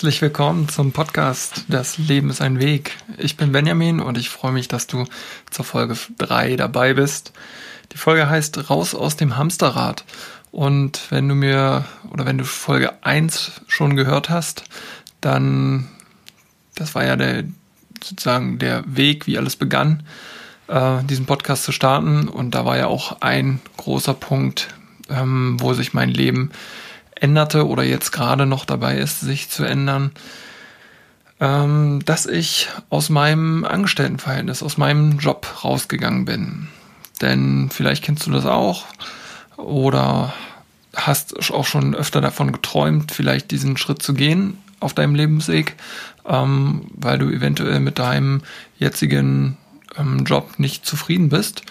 Herzlich willkommen zum Podcast Das Leben ist ein Weg. Ich bin Benjamin und ich freue mich, dass du zur Folge 3 dabei bist. Die Folge heißt Raus aus dem Hamsterrad. Und wenn du mir oder wenn du Folge 1 schon gehört hast, dann das war ja der sozusagen der Weg, wie alles begann, äh, diesen Podcast zu starten. Und da war ja auch ein großer Punkt, ähm, wo sich mein Leben änderte oder jetzt gerade noch dabei ist, sich zu ändern, ähm, dass ich aus meinem Angestelltenverhältnis, aus meinem Job rausgegangen bin. Denn vielleicht kennst du das auch oder hast auch schon öfter davon geträumt, vielleicht diesen Schritt zu gehen auf deinem Lebensweg, ähm, weil du eventuell mit deinem jetzigen ähm, Job nicht zufrieden bist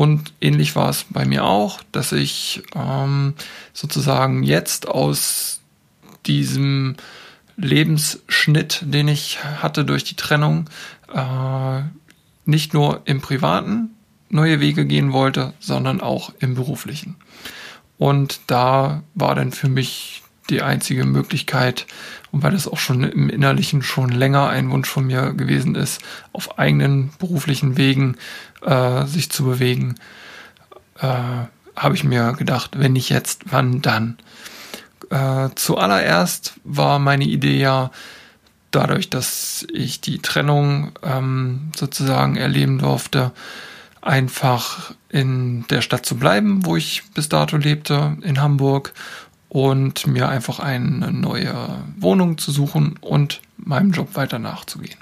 und ähnlich war es bei mir auch, dass ich ähm, sozusagen jetzt aus diesem Lebensschnitt, den ich hatte durch die Trennung, äh, nicht nur im privaten neue Wege gehen wollte, sondern auch im beruflichen. Und da war dann für mich die einzige Möglichkeit, und weil das auch schon im Innerlichen schon länger ein Wunsch von mir gewesen ist, auf eigenen beruflichen Wegen äh, sich zu bewegen, äh, habe ich mir gedacht, wenn nicht jetzt, wann dann? Äh, zuallererst war meine Idee ja, dadurch, dass ich die Trennung ähm, sozusagen erleben durfte, einfach in der Stadt zu bleiben, wo ich bis dato lebte, in Hamburg, und mir einfach eine neue Wohnung zu suchen und meinem Job weiter nachzugehen.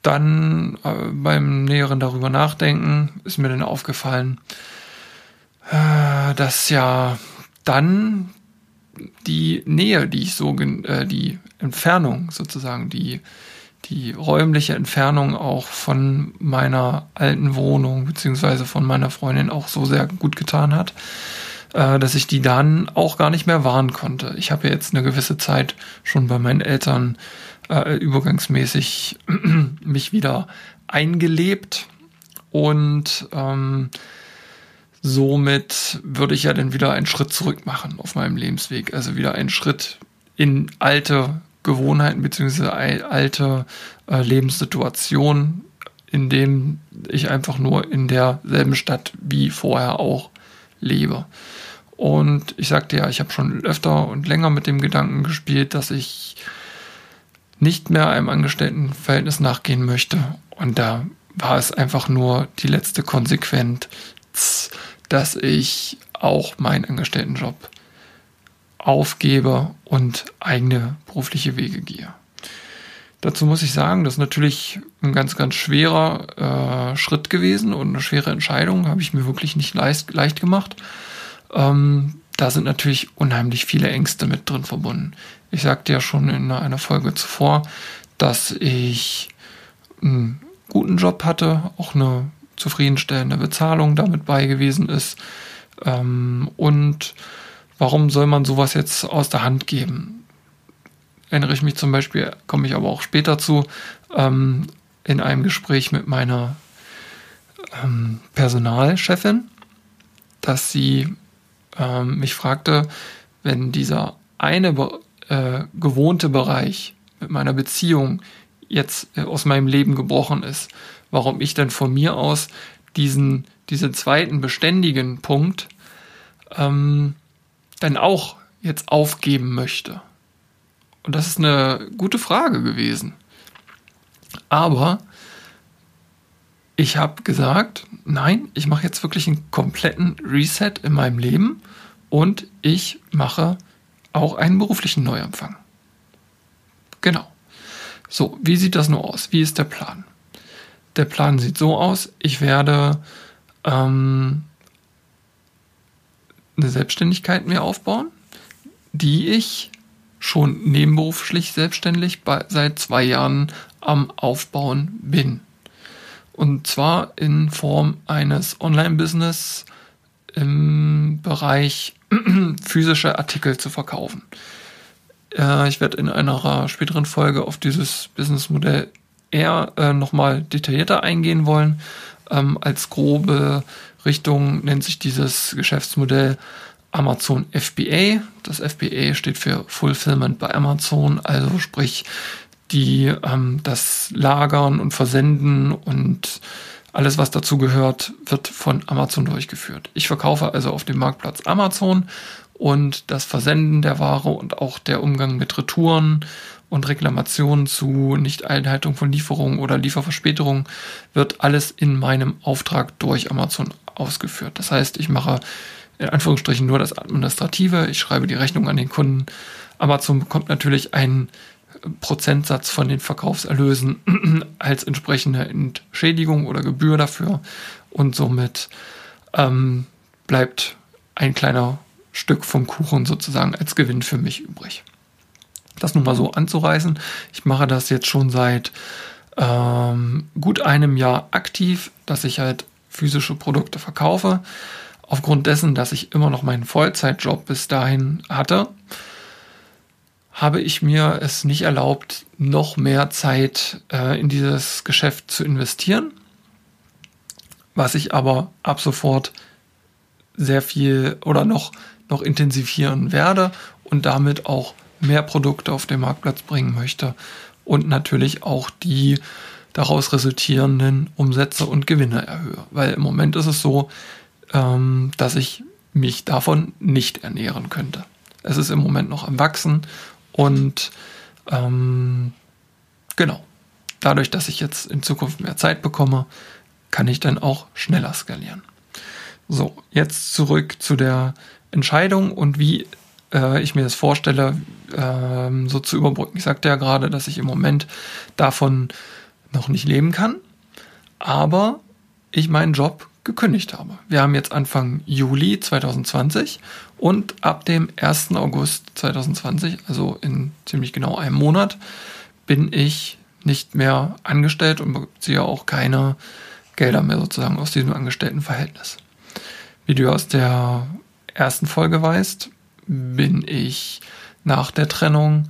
Dann äh, beim näheren darüber nachdenken ist mir dann aufgefallen, äh, dass ja dann die Nähe, die ich so, äh, die Entfernung sozusagen, die, die räumliche Entfernung auch von meiner alten Wohnung beziehungsweise von meiner Freundin auch so sehr gut getan hat, äh, dass ich die dann auch gar nicht mehr wahren konnte. Ich habe jetzt eine gewisse Zeit schon bei meinen Eltern äh, übergangsmäßig mich wieder eingelebt und ähm, somit würde ich ja dann wieder einen Schritt zurück machen auf meinem Lebensweg. Also wieder einen Schritt in alte Gewohnheiten beziehungsweise alte äh, Lebenssituationen, in dem ich einfach nur in derselben Stadt wie vorher auch lebe. Und ich sagte ja, ich habe schon öfter und länger mit dem Gedanken gespielt, dass ich nicht mehr einem Angestelltenverhältnis nachgehen möchte. Und da war es einfach nur die letzte Konsequenz, dass ich auch meinen Angestelltenjob aufgebe und eigene berufliche Wege gehe. Dazu muss ich sagen, das ist natürlich ein ganz, ganz schwerer äh, Schritt gewesen und eine schwere Entscheidung, habe ich mir wirklich nicht leicht, leicht gemacht. Ähm, da sind natürlich unheimlich viele Ängste mit drin verbunden. Ich sagte ja schon in einer Folge zuvor, dass ich einen guten Job hatte, auch eine zufriedenstellende Bezahlung damit bei gewesen ist. Ähm, und warum soll man sowas jetzt aus der Hand geben? Erinnere ich mich zum Beispiel, komme ich aber auch später zu, ähm, in einem Gespräch mit meiner ähm, Personalchefin, dass sie ähm, mich fragte, wenn dieser eine äh, gewohnte Bereich mit meiner Beziehung jetzt äh, aus meinem Leben gebrochen ist, warum ich dann von mir aus diesen, diesen zweiten beständigen Punkt ähm, dann auch jetzt aufgeben möchte. Und das ist eine gute Frage gewesen. Aber ich habe gesagt, nein, ich mache jetzt wirklich einen kompletten Reset in meinem Leben und ich mache auch einen beruflichen Neuanfang. Genau. So, wie sieht das nur aus? Wie ist der Plan? Der Plan sieht so aus, ich werde ähm, eine Selbstständigkeit mir aufbauen, die ich schon nebenberuflich selbstständig bei, seit zwei Jahren am Aufbauen bin. Und zwar in Form eines Online-Business im Bereich physische Artikel zu verkaufen. Äh, ich werde in einer späteren Folge auf dieses Businessmodell eher äh, nochmal detaillierter eingehen wollen. Ähm, als grobe Richtung nennt sich dieses Geschäftsmodell Amazon FBA. Das FBA steht für Fulfillment bei Amazon, also sprich die ähm, das Lagern und Versenden und alles, was dazu gehört, wird von Amazon durchgeführt. Ich verkaufe also auf dem Marktplatz Amazon und das Versenden der Ware und auch der Umgang mit Retouren und Reklamationen zu Nicht-Einhaltung von Lieferungen oder Lieferverspätungen wird alles in meinem Auftrag durch Amazon ausgeführt. Das heißt, ich mache in Anführungsstrichen nur das Administrative, ich schreibe die Rechnung an den Kunden. Amazon bekommt natürlich einen Prozentsatz von den Verkaufserlösen als entsprechende Entschädigung oder Gebühr dafür und somit ähm, bleibt ein kleiner Stück vom Kuchen sozusagen als Gewinn für mich übrig. Das nun mal so anzureißen. Ich mache das jetzt schon seit ähm, gut einem Jahr aktiv, dass ich halt physische Produkte verkaufe. Aufgrund dessen, dass ich immer noch meinen Vollzeitjob bis dahin hatte, habe ich mir es nicht erlaubt, noch mehr Zeit äh, in dieses Geschäft zu investieren, was ich aber ab sofort sehr viel oder noch, noch intensivieren werde und damit auch mehr Produkte auf den Marktplatz bringen möchte und natürlich auch die daraus resultierenden Umsätze und Gewinne erhöhe. Weil im Moment ist es so, ähm, dass ich mich davon nicht ernähren könnte. Es ist im Moment noch am Wachsen und ähm, genau, dadurch, dass ich jetzt in Zukunft mehr Zeit bekomme, kann ich dann auch schneller skalieren. So, jetzt zurück zu der Entscheidung und wie äh, ich mir das vorstelle, äh, so zu überbrücken. Ich sagte ja gerade, dass ich im Moment davon noch nicht leben kann, aber ich meinen Job gekündigt habe. Wir haben jetzt Anfang Juli 2020 und ab dem 1. August 2020, also in ziemlich genau einem Monat, bin ich nicht mehr angestellt und beziehe auch keine Gelder mehr sozusagen aus diesem Angestelltenverhältnis. Wie du aus der ersten Folge weißt, bin ich nach der Trennung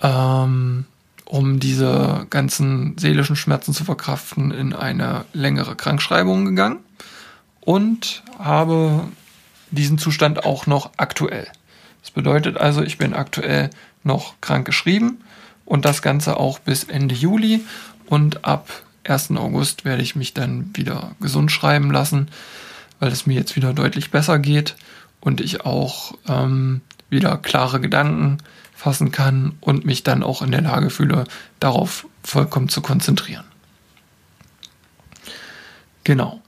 ähm, um diese ganzen seelischen Schmerzen zu verkraften, in eine längere Krankschreibung gegangen und habe diesen Zustand auch noch aktuell. Das bedeutet also, ich bin aktuell noch krank geschrieben und das Ganze auch bis Ende Juli und ab 1. August werde ich mich dann wieder gesund schreiben lassen, weil es mir jetzt wieder deutlich besser geht und ich auch ähm, wieder klare Gedanken fassen kann und mich dann auch in der Lage fühle, darauf vollkommen zu konzentrieren. Genau.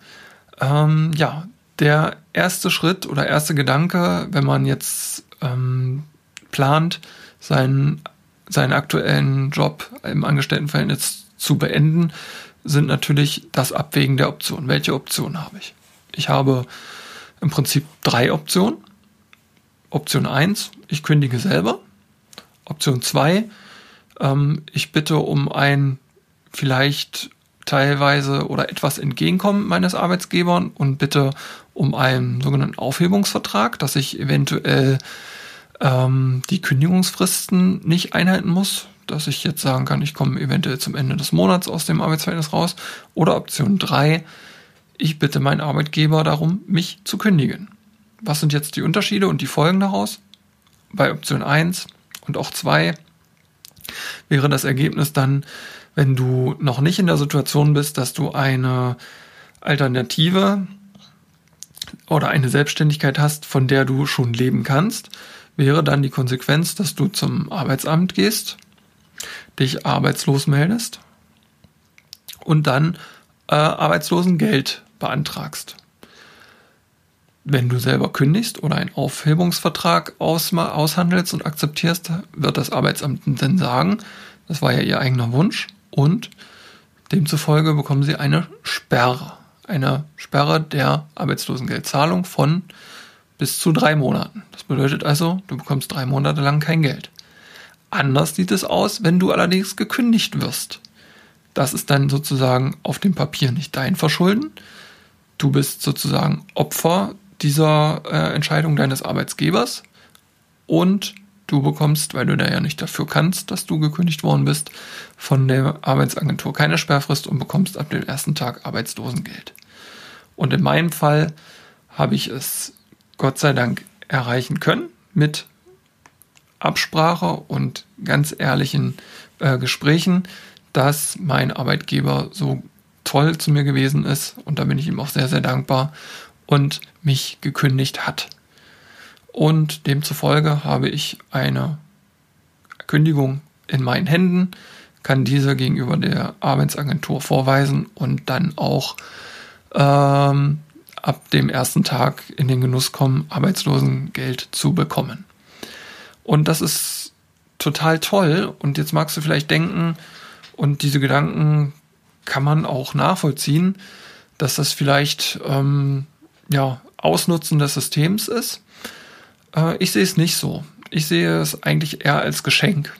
Ähm, ja, der erste Schritt oder erste Gedanke, wenn man jetzt ähm, plant, seinen, seinen aktuellen Job im Angestelltenverhältnis zu beenden, sind natürlich das Abwägen der Optionen. Welche Optionen habe ich? Ich habe im Prinzip drei Optionen. Option 1, ich kündige selber. Option 2, ähm, ich bitte um ein vielleicht teilweise oder etwas Entgegenkommen meines Arbeitgebers und bitte um einen sogenannten Aufhebungsvertrag, dass ich eventuell ähm, die Kündigungsfristen nicht einhalten muss, dass ich jetzt sagen kann, ich komme eventuell zum Ende des Monats aus dem Arbeitsverhältnis raus. Oder Option 3, ich bitte meinen Arbeitgeber darum, mich zu kündigen. Was sind jetzt die Unterschiede und die Folgen daraus? Bei Option 1, und auch 2 wäre das Ergebnis dann, wenn du noch nicht in der Situation bist, dass du eine Alternative oder eine Selbstständigkeit hast, von der du schon leben kannst, wäre dann die Konsequenz, dass du zum Arbeitsamt gehst, dich arbeitslos meldest und dann äh, Arbeitslosengeld beantragst. Wenn du selber kündigst oder einen Aufhebungsvertrag aus, aushandelst und akzeptierst, wird das Arbeitsamt dann sagen, das war ja ihr eigener Wunsch und demzufolge bekommen sie eine Sperre. Eine Sperre der Arbeitslosengeldzahlung von bis zu drei Monaten. Das bedeutet also, du bekommst drei Monate lang kein Geld. Anders sieht es aus, wenn du allerdings gekündigt wirst. Das ist dann sozusagen auf dem Papier nicht dein Verschulden. Du bist sozusagen Opfer dieser äh, Entscheidung deines Arbeitsgebers und du bekommst, weil du da ja nicht dafür kannst, dass du gekündigt worden bist, von der Arbeitsagentur keine Sperrfrist und bekommst ab dem ersten Tag Arbeitslosengeld. Und in meinem Fall habe ich es Gott sei Dank erreichen können mit Absprache und ganz ehrlichen äh, Gesprächen, dass mein Arbeitgeber so toll zu mir gewesen ist und da bin ich ihm auch sehr, sehr dankbar und mich gekündigt hat. Und demzufolge habe ich eine Kündigung in meinen Händen, kann diese gegenüber der Arbeitsagentur vorweisen und dann auch ähm, ab dem ersten Tag in den Genuss kommen, Arbeitslosengeld zu bekommen. Und das ist total toll. Und jetzt magst du vielleicht denken, und diese Gedanken kann man auch nachvollziehen, dass das vielleicht ähm, ja, Ausnutzen des Systems ist. Äh, ich sehe es nicht so. Ich sehe es eigentlich eher als Geschenk.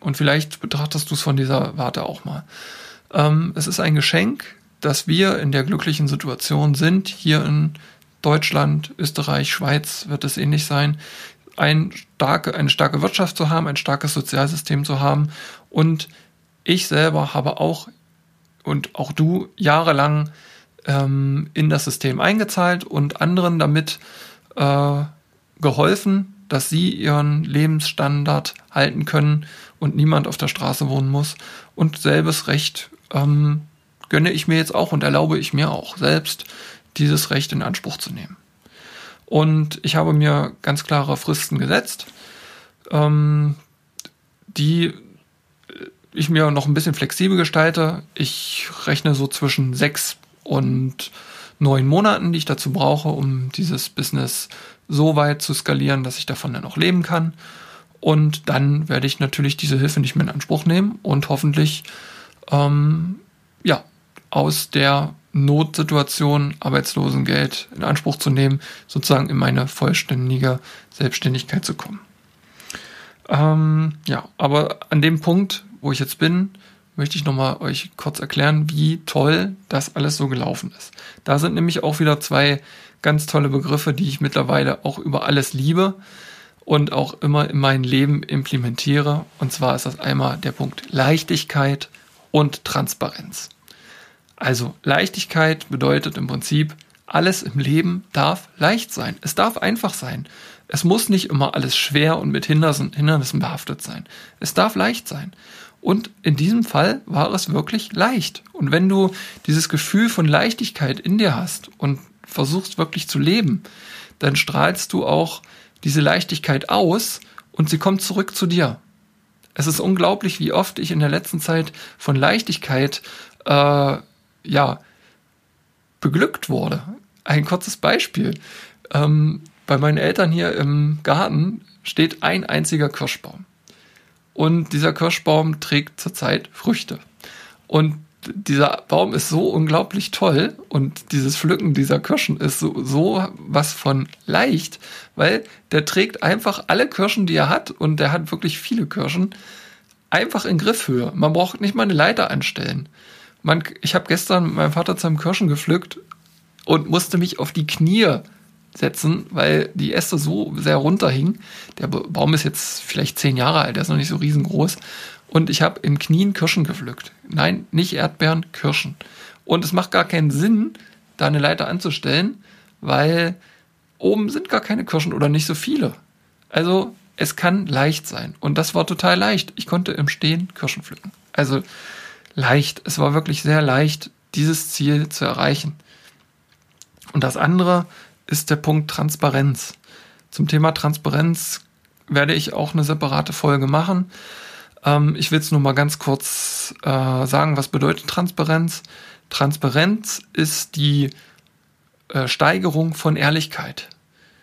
Und vielleicht betrachtest du es von dieser Warte auch mal. Ähm, es ist ein Geschenk, dass wir in der glücklichen Situation sind, hier in Deutschland, Österreich, Schweiz wird es ähnlich sein, ein starke, eine starke Wirtschaft zu haben, ein starkes Sozialsystem zu haben. Und ich selber habe auch und auch du jahrelang ähm, in das System eingezahlt und anderen damit äh, geholfen, dass sie ihren Lebensstandard halten können und niemand auf der Straße wohnen muss. Und selbes Recht ähm, gönne ich mir jetzt auch und erlaube ich mir auch selbst, dieses Recht in Anspruch zu nehmen. Und ich habe mir ganz klare Fristen gesetzt, ähm, die ich mir noch ein bisschen flexibel gestalte. Ich rechne so zwischen sechs und neun Monaten, die ich dazu brauche, um dieses Business so weit zu skalieren, dass ich davon dann auch leben kann. Und dann werde ich natürlich diese Hilfe nicht mehr in Anspruch nehmen und hoffentlich ähm, ja aus der Notsituation Arbeitslosengeld in Anspruch zu nehmen, sozusagen in meine vollständige Selbstständigkeit zu kommen. Ähm, ja, aber an dem Punkt, wo ich jetzt bin, möchte ich nochmal euch kurz erklären, wie toll das alles so gelaufen ist. Da sind nämlich auch wieder zwei ganz tolle Begriffe, die ich mittlerweile auch über alles liebe und auch immer in mein Leben implementiere. Und zwar ist das einmal der Punkt Leichtigkeit und Transparenz. Also Leichtigkeit bedeutet im Prinzip, alles im Leben darf leicht sein. Es darf einfach sein. Es muss nicht immer alles schwer und mit Hindernissen behaftet sein. Es darf leicht sein. Und in diesem Fall war es wirklich leicht. Und wenn du dieses Gefühl von Leichtigkeit in dir hast und versuchst wirklich zu leben, dann strahlst du auch diese Leichtigkeit aus und sie kommt zurück zu dir. Es ist unglaublich, wie oft ich in der letzten Zeit von Leichtigkeit äh, ja, beglückt wurde. Ein kurzes Beispiel. Ähm, bei meinen Eltern hier im Garten steht ein einziger Kirschbaum. Und dieser Kirschbaum trägt zurzeit Früchte. Und dieser Baum ist so unglaublich toll und dieses Pflücken dieser Kirschen ist so, so was von leicht, weil der trägt einfach alle Kirschen, die er hat und der hat wirklich viele Kirschen, einfach in Griffhöhe. Man braucht nicht mal eine Leiter anstellen. Man, ich habe gestern mit meinem Vater zusammen Kirschen gepflückt und musste mich auf die Knie setzen, weil die Äste so sehr runterhingen. Der Baum ist jetzt vielleicht zehn Jahre alt, der ist noch nicht so riesengroß. Und ich habe im Knien Kirschen gepflückt. Nein, nicht Erdbeeren, Kirschen. Und es macht gar keinen Sinn, da eine Leiter anzustellen, weil oben sind gar keine Kirschen oder nicht so viele. Also es kann leicht sein. Und das war total leicht. Ich konnte im Stehen Kirschen pflücken. Also leicht. Es war wirklich sehr leicht, dieses Ziel zu erreichen. Und das andere ist der Punkt Transparenz. Zum Thema Transparenz werde ich auch eine separate Folge machen. Ähm, ich will es nur mal ganz kurz äh, sagen, was bedeutet Transparenz? Transparenz ist die äh, Steigerung von Ehrlichkeit.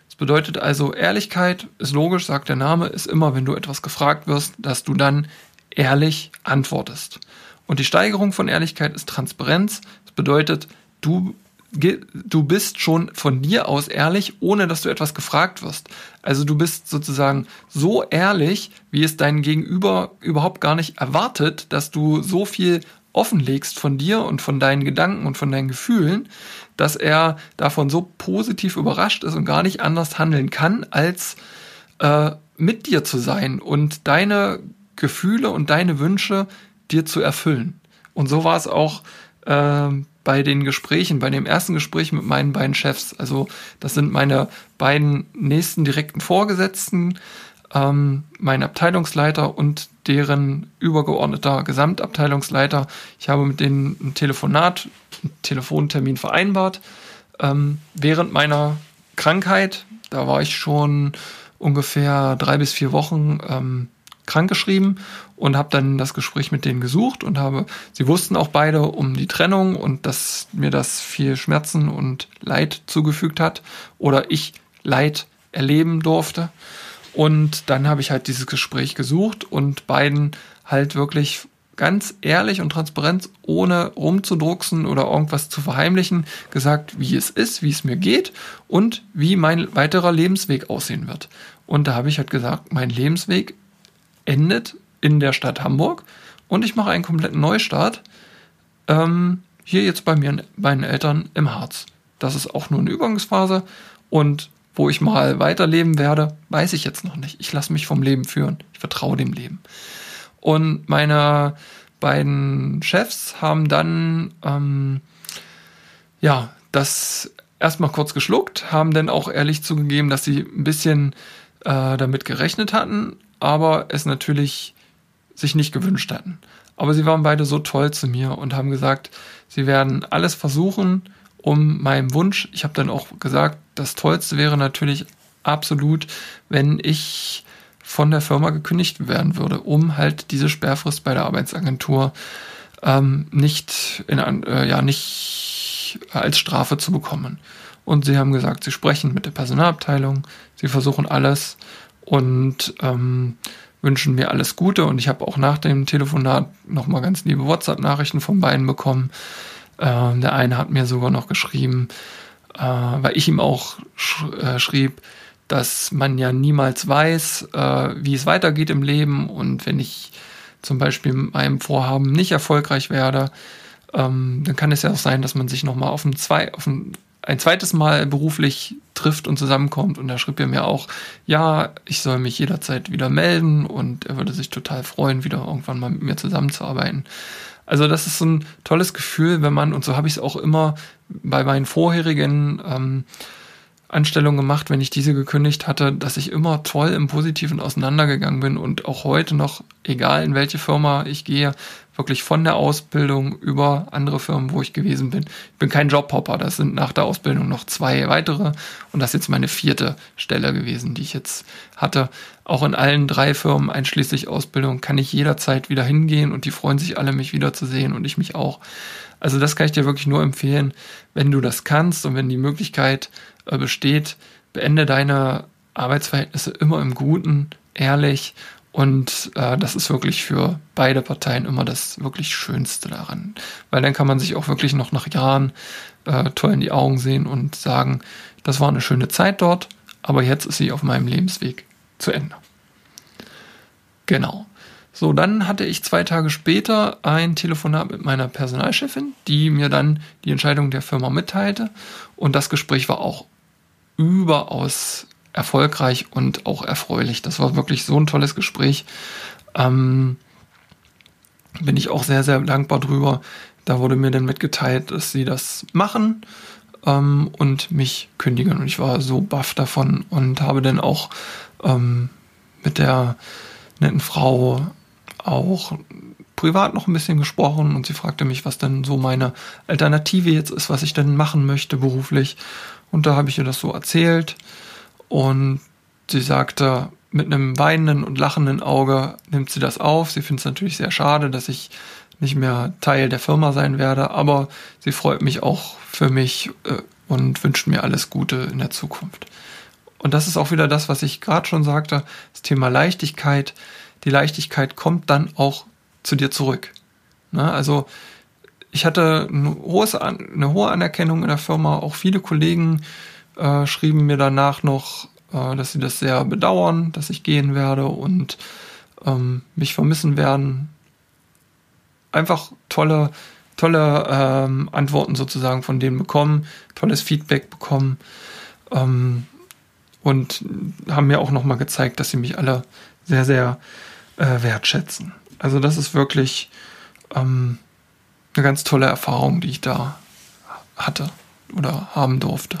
Das bedeutet also, Ehrlichkeit ist logisch, sagt der Name, ist immer, wenn du etwas gefragt wirst, dass du dann ehrlich antwortest. Und die Steigerung von Ehrlichkeit ist Transparenz. Das bedeutet, du, du bist schon von dir aus ehrlich, ohne dass du etwas gefragt wirst. Also du bist sozusagen so ehrlich, wie es dein Gegenüber überhaupt gar nicht erwartet, dass du so viel offenlegst von dir und von deinen Gedanken und von deinen Gefühlen, dass er davon so positiv überrascht ist und gar nicht anders handeln kann, als äh, mit dir zu sein und deine Gefühle und deine Wünsche dir zu erfüllen. Und so war es auch äh, bei den Gesprächen, bei dem ersten Gespräch mit meinen beiden Chefs, also das sind meine beiden nächsten direkten Vorgesetzten, ähm, mein Abteilungsleiter und deren übergeordneter Gesamtabteilungsleiter. Ich habe mit denen ein Telefonat, einen Telefontermin vereinbart. Ähm, während meiner Krankheit, da war ich schon ungefähr drei bis vier Wochen ähm, krankgeschrieben und habe dann das Gespräch mit denen gesucht und habe, sie wussten auch beide um die Trennung und dass mir das viel Schmerzen und Leid zugefügt hat oder ich Leid erleben durfte. Und dann habe ich halt dieses Gespräch gesucht und beiden halt wirklich ganz ehrlich und transparent, ohne rumzudrucksen oder irgendwas zu verheimlichen, gesagt, wie es ist, wie es mir geht und wie mein weiterer Lebensweg aussehen wird. Und da habe ich halt gesagt, mein Lebensweg endet in der Stadt Hamburg und ich mache einen kompletten Neustart ähm, hier jetzt bei mir, meinen Eltern im Harz. Das ist auch nur eine Übergangsphase und wo ich mal weiterleben werde, weiß ich jetzt noch nicht. Ich lasse mich vom Leben führen. Ich vertraue dem Leben. Und meine beiden Chefs haben dann ähm, ja das erstmal kurz geschluckt, haben dann auch ehrlich zugegeben, dass sie ein bisschen äh, damit gerechnet hatten, aber es natürlich sich nicht gewünscht hatten. Aber sie waren beide so toll zu mir und haben gesagt, sie werden alles versuchen, um meinem Wunsch. Ich habe dann auch gesagt, das Tollste wäre natürlich absolut, wenn ich von der Firma gekündigt werden würde, um halt diese Sperrfrist bei der Arbeitsagentur ähm, nicht in äh, ja nicht als Strafe zu bekommen. Und sie haben gesagt, sie sprechen mit der Personalabteilung, sie versuchen alles und ähm, wünschen mir alles Gute. Und ich habe auch nach dem Telefonat nochmal ganz liebe WhatsApp-Nachrichten von beiden bekommen. Äh, der eine hat mir sogar noch geschrieben, äh, weil ich ihm auch sch äh, schrieb, dass man ja niemals weiß, äh, wie es weitergeht im Leben und wenn ich zum Beispiel mit meinem Vorhaben nicht erfolgreich werde, ähm, dann kann es ja auch sein, dass man sich nochmal auf, ein, zwei, auf ein, ein zweites Mal beruflich trifft und zusammenkommt. Und da schrieb er mir auch, ja, ich soll mich jederzeit wieder melden und er würde sich total freuen, wieder irgendwann mal mit mir zusammenzuarbeiten. Also das ist so ein tolles Gefühl, wenn man, und so habe ich es auch immer bei meinen vorherigen ähm, Anstellung gemacht, wenn ich diese gekündigt hatte, dass ich immer toll im Positiven auseinandergegangen bin und auch heute noch, egal in welche Firma ich gehe, wirklich von der Ausbildung über andere Firmen, wo ich gewesen bin. Ich bin kein Jobhopper, das sind nach der Ausbildung noch zwei weitere und das ist jetzt meine vierte Stelle gewesen, die ich jetzt hatte. Auch in allen drei Firmen, einschließlich Ausbildung, kann ich jederzeit wieder hingehen und die freuen sich alle, mich wiederzusehen und ich mich auch. Also das kann ich dir wirklich nur empfehlen, wenn du das kannst und wenn die Möglichkeit besteht, beende deine Arbeitsverhältnisse immer im Guten, ehrlich und äh, das ist wirklich für beide Parteien immer das wirklich Schönste daran. Weil dann kann man sich auch wirklich noch nach Jahren äh, toll in die Augen sehen und sagen, das war eine schöne Zeit dort, aber jetzt ist sie auf meinem Lebensweg zu Ende. Genau. So, dann hatte ich zwei Tage später ein Telefonat mit meiner Personalchefin, die mir dann die Entscheidung der Firma mitteilte. Und das Gespräch war auch überaus erfolgreich und auch erfreulich. Das war wirklich so ein tolles Gespräch. Ähm, bin ich auch sehr, sehr dankbar drüber. Da wurde mir dann mitgeteilt, dass sie das machen ähm, und mich kündigen. Und ich war so baff davon und habe dann auch ähm, mit der netten Frau auch privat noch ein bisschen gesprochen und sie fragte mich, was denn so meine Alternative jetzt ist, was ich denn machen möchte beruflich. Und da habe ich ihr das so erzählt und sie sagte, mit einem weinenden und lachenden Auge nimmt sie das auf. Sie findet es natürlich sehr schade, dass ich nicht mehr Teil der Firma sein werde, aber sie freut mich auch für mich äh, und wünscht mir alles Gute in der Zukunft. Und das ist auch wieder das, was ich gerade schon sagte, das Thema Leichtigkeit. Die Leichtigkeit kommt dann auch zu dir zurück. Ne? Also ich hatte ein hohes, eine hohe Anerkennung in der Firma. Auch viele Kollegen äh, schrieben mir danach noch, äh, dass sie das sehr bedauern, dass ich gehen werde und ähm, mich vermissen werden. Einfach tolle, tolle ähm, Antworten sozusagen von denen bekommen, tolles Feedback bekommen ähm, und haben mir auch nochmal gezeigt, dass sie mich alle sehr, sehr äh, wertschätzen. Also das ist wirklich ähm, eine ganz tolle Erfahrung, die ich da hatte oder haben durfte.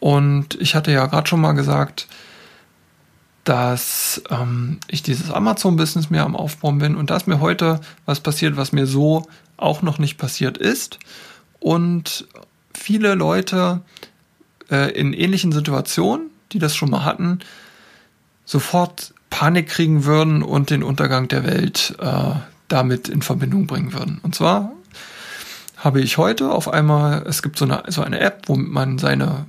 Und ich hatte ja gerade schon mal gesagt, dass ähm, ich dieses Amazon-Business mehr am Aufbauen bin und da ist mir heute was passiert, was mir so auch noch nicht passiert ist. Und viele Leute äh, in ähnlichen Situationen, die das schon mal hatten, sofort Panik kriegen würden und den Untergang der Welt äh, damit in Verbindung bringen würden. Und zwar habe ich heute auf einmal, es gibt so eine, so eine App, womit man seine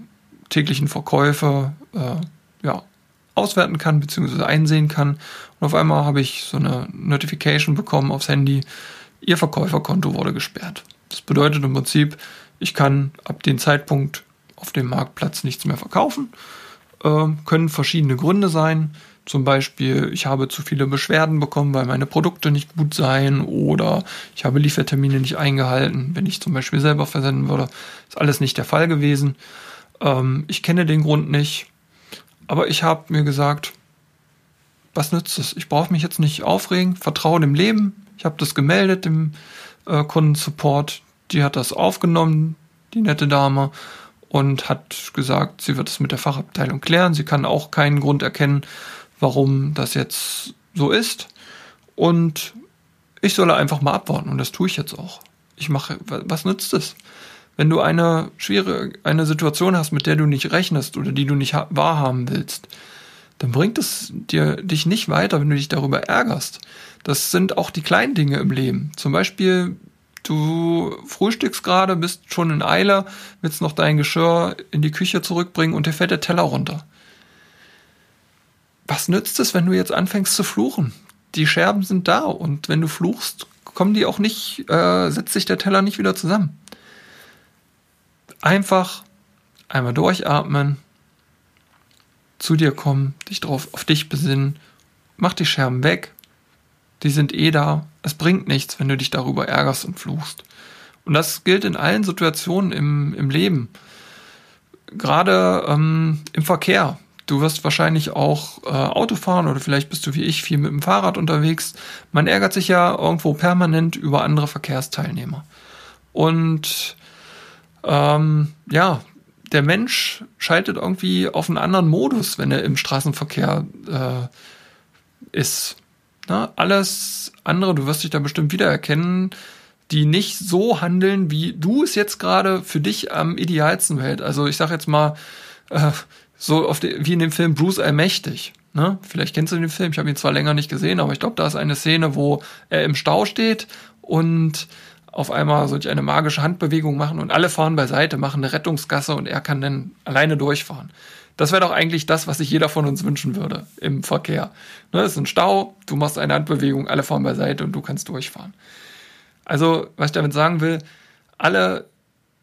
täglichen Verkäufe äh, ja, auswerten kann bzw. einsehen kann. Und auf einmal habe ich so eine Notification bekommen aufs Handy, Ihr Verkäuferkonto wurde gesperrt. Das bedeutet im Prinzip, ich kann ab dem Zeitpunkt auf dem Marktplatz nichts mehr verkaufen. Äh, können verschiedene Gründe sein. Zum Beispiel, ich habe zu viele Beschwerden bekommen, weil meine Produkte nicht gut seien oder ich habe Liefertermine nicht eingehalten, wenn ich zum Beispiel selber versenden würde. Ist alles nicht der Fall gewesen. Ähm, ich kenne den Grund nicht, aber ich habe mir gesagt, was nützt es? Ich brauche mich jetzt nicht aufregen, vertraue dem Leben. Ich habe das gemeldet dem äh, Kundensupport. Die hat das aufgenommen, die nette Dame, und hat gesagt, sie wird es mit der Fachabteilung klären. Sie kann auch keinen Grund erkennen, warum das jetzt so ist. Und ich solle einfach mal abwarten und das tue ich jetzt auch. Ich mache, was nützt es? Wenn du eine schwere, eine Situation hast, mit der du nicht rechnest oder die du nicht wahrhaben willst, dann bringt es dir, dich nicht weiter, wenn du dich darüber ärgerst. Das sind auch die kleinen Dinge im Leben. Zum Beispiel, du frühstückst gerade, bist schon in Eile, willst noch dein Geschirr in die Küche zurückbringen und dir fällt der Teller runter was nützt es, wenn du jetzt anfängst zu fluchen? Die Scherben sind da und wenn du fluchst, kommen die auch nicht, äh, setzt sich der Teller nicht wieder zusammen. Einfach einmal durchatmen, zu dir kommen, dich drauf auf dich besinnen, mach die Scherben weg. Die sind eh da. Es bringt nichts, wenn du dich darüber ärgerst und fluchst. Und das gilt in allen Situationen im, im Leben. Gerade ähm, im Verkehr. Du wirst wahrscheinlich auch äh, Auto fahren oder vielleicht bist du wie ich viel mit dem Fahrrad unterwegs. Man ärgert sich ja irgendwo permanent über andere Verkehrsteilnehmer. Und ähm, ja, der Mensch schaltet irgendwie auf einen anderen Modus, wenn er im Straßenverkehr äh, ist. Na, alles andere, du wirst dich da bestimmt wiedererkennen, die nicht so handeln, wie du es jetzt gerade für dich am idealsten hält. Also ich sag jetzt mal, äh, so die, wie in dem Film Bruce Allmächtig. Ne? Vielleicht kennst du den Film, ich habe ihn zwar länger nicht gesehen, aber ich glaube, da ist eine Szene, wo er im Stau steht und auf einmal solch eine magische Handbewegung machen und alle fahren beiseite, machen eine Rettungsgasse und er kann dann alleine durchfahren. Das wäre doch eigentlich das, was sich jeder von uns wünschen würde im Verkehr. Ne, es ist ein Stau, du machst eine Handbewegung, alle fahren beiseite und du kannst durchfahren. Also, was ich damit sagen will, alle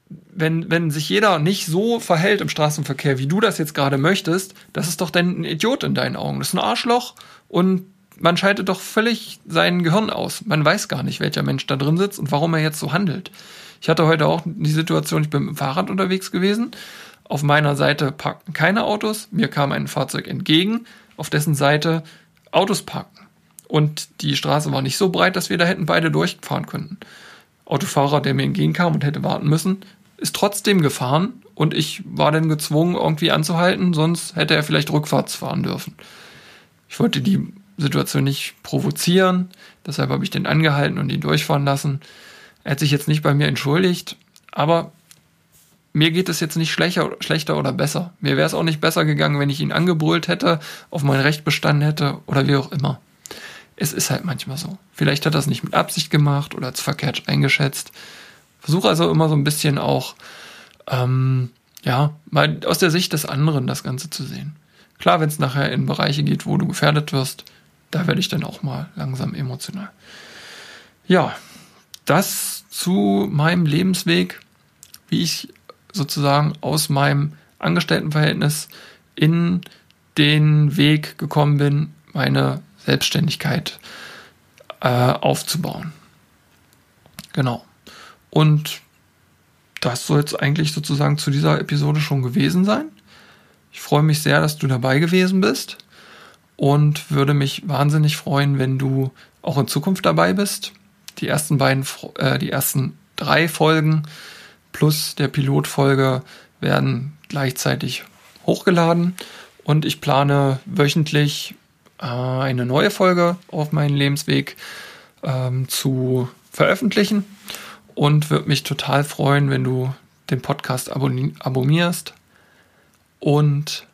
wenn, wenn sich jeder nicht so verhält im Straßenverkehr, wie du das jetzt gerade möchtest, das ist doch dann ein Idiot in deinen Augen. Das ist ein Arschloch und man schaltet doch völlig sein Gehirn aus. Man weiß gar nicht, welcher Mensch da drin sitzt und warum er jetzt so handelt. Ich hatte heute auch die Situation, ich bin mit dem Fahrrad unterwegs gewesen. Auf meiner Seite parkten keine Autos. Mir kam ein Fahrzeug entgegen, auf dessen Seite Autos parkten. Und die Straße war nicht so breit, dass wir da hätten beide durchfahren können. Autofahrer, der mir entgegenkam und hätte warten müssen, ist trotzdem gefahren und ich war dann gezwungen, irgendwie anzuhalten, sonst hätte er vielleicht rückwärts fahren dürfen. Ich wollte die Situation nicht provozieren, deshalb habe ich den angehalten und ihn durchfahren lassen. Er hat sich jetzt nicht bei mir entschuldigt, aber mir geht es jetzt nicht schlechter, oder besser. Mir wäre es auch nicht besser gegangen, wenn ich ihn angebrüllt hätte, auf mein Recht bestanden hätte oder wie auch immer. Es ist halt manchmal so. Vielleicht hat er es nicht mit Absicht gemacht oder als verkehrt eingeschätzt. Versuche also immer so ein bisschen auch, ähm, ja, mal aus der Sicht des anderen das Ganze zu sehen. Klar, wenn es nachher in Bereiche geht, wo du gefährdet wirst, da werde ich dann auch mal langsam emotional. Ja, das zu meinem Lebensweg, wie ich sozusagen aus meinem Angestelltenverhältnis in den Weg gekommen bin, meine Selbstständigkeit äh, aufzubauen. Genau. Und das soll es eigentlich sozusagen zu dieser Episode schon gewesen sein. Ich freue mich sehr, dass du dabei gewesen bist und würde mich wahnsinnig freuen, wenn du auch in Zukunft dabei bist. Die ersten beiden, äh, die ersten drei Folgen plus der Pilotfolge werden gleichzeitig hochgeladen und ich plane wöchentlich äh, eine neue Folge auf meinen Lebensweg ähm, zu veröffentlichen und würde mich total freuen, wenn du den Podcast abonnierst und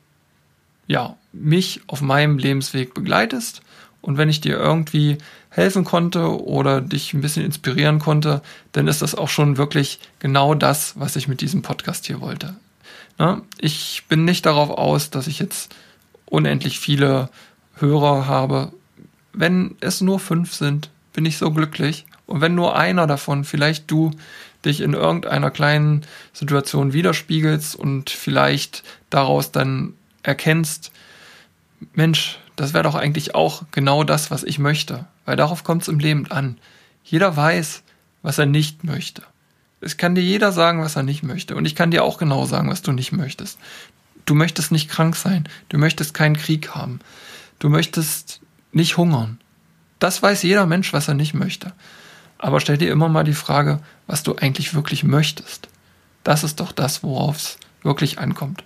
ja, mich auf meinem Lebensweg begleitest. Und wenn ich dir irgendwie helfen konnte oder dich ein bisschen inspirieren konnte, dann ist das auch schon wirklich genau das, was ich mit diesem Podcast hier wollte. Ne? Ich bin nicht darauf aus, dass ich jetzt unendlich viele Hörer habe. Wenn es nur fünf sind, bin ich so glücklich. Und wenn nur einer davon, vielleicht du, dich in irgendeiner kleinen Situation widerspiegelst und vielleicht daraus dann erkennst, Mensch, das wäre doch eigentlich auch genau das, was ich möchte. Weil darauf kommt es im Leben an. Jeder weiß, was er nicht möchte. Es kann dir jeder sagen, was er nicht möchte. Und ich kann dir auch genau sagen, was du nicht möchtest. Du möchtest nicht krank sein. Du möchtest keinen Krieg haben. Du möchtest nicht hungern. Das weiß jeder Mensch, was er nicht möchte. Aber stell dir immer mal die Frage, was du eigentlich wirklich möchtest. Das ist doch das, worauf es wirklich ankommt.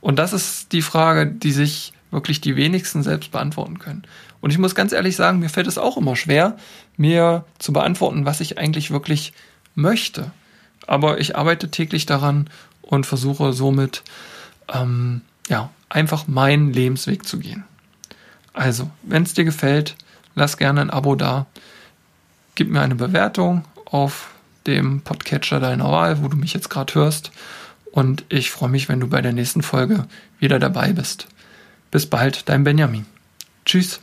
Und das ist die Frage, die sich wirklich die wenigsten selbst beantworten können. Und ich muss ganz ehrlich sagen, mir fällt es auch immer schwer, mir zu beantworten, was ich eigentlich wirklich möchte aber ich arbeite täglich daran und versuche somit ähm, ja, einfach meinen Lebensweg zu gehen. Also, wenn es dir gefällt, lass gerne ein Abo da. Gib mir eine Bewertung auf dem Podcatcher deiner Wahl, wo du mich jetzt gerade hörst. Und ich freue mich, wenn du bei der nächsten Folge wieder dabei bist. Bis bald, dein Benjamin. Tschüss.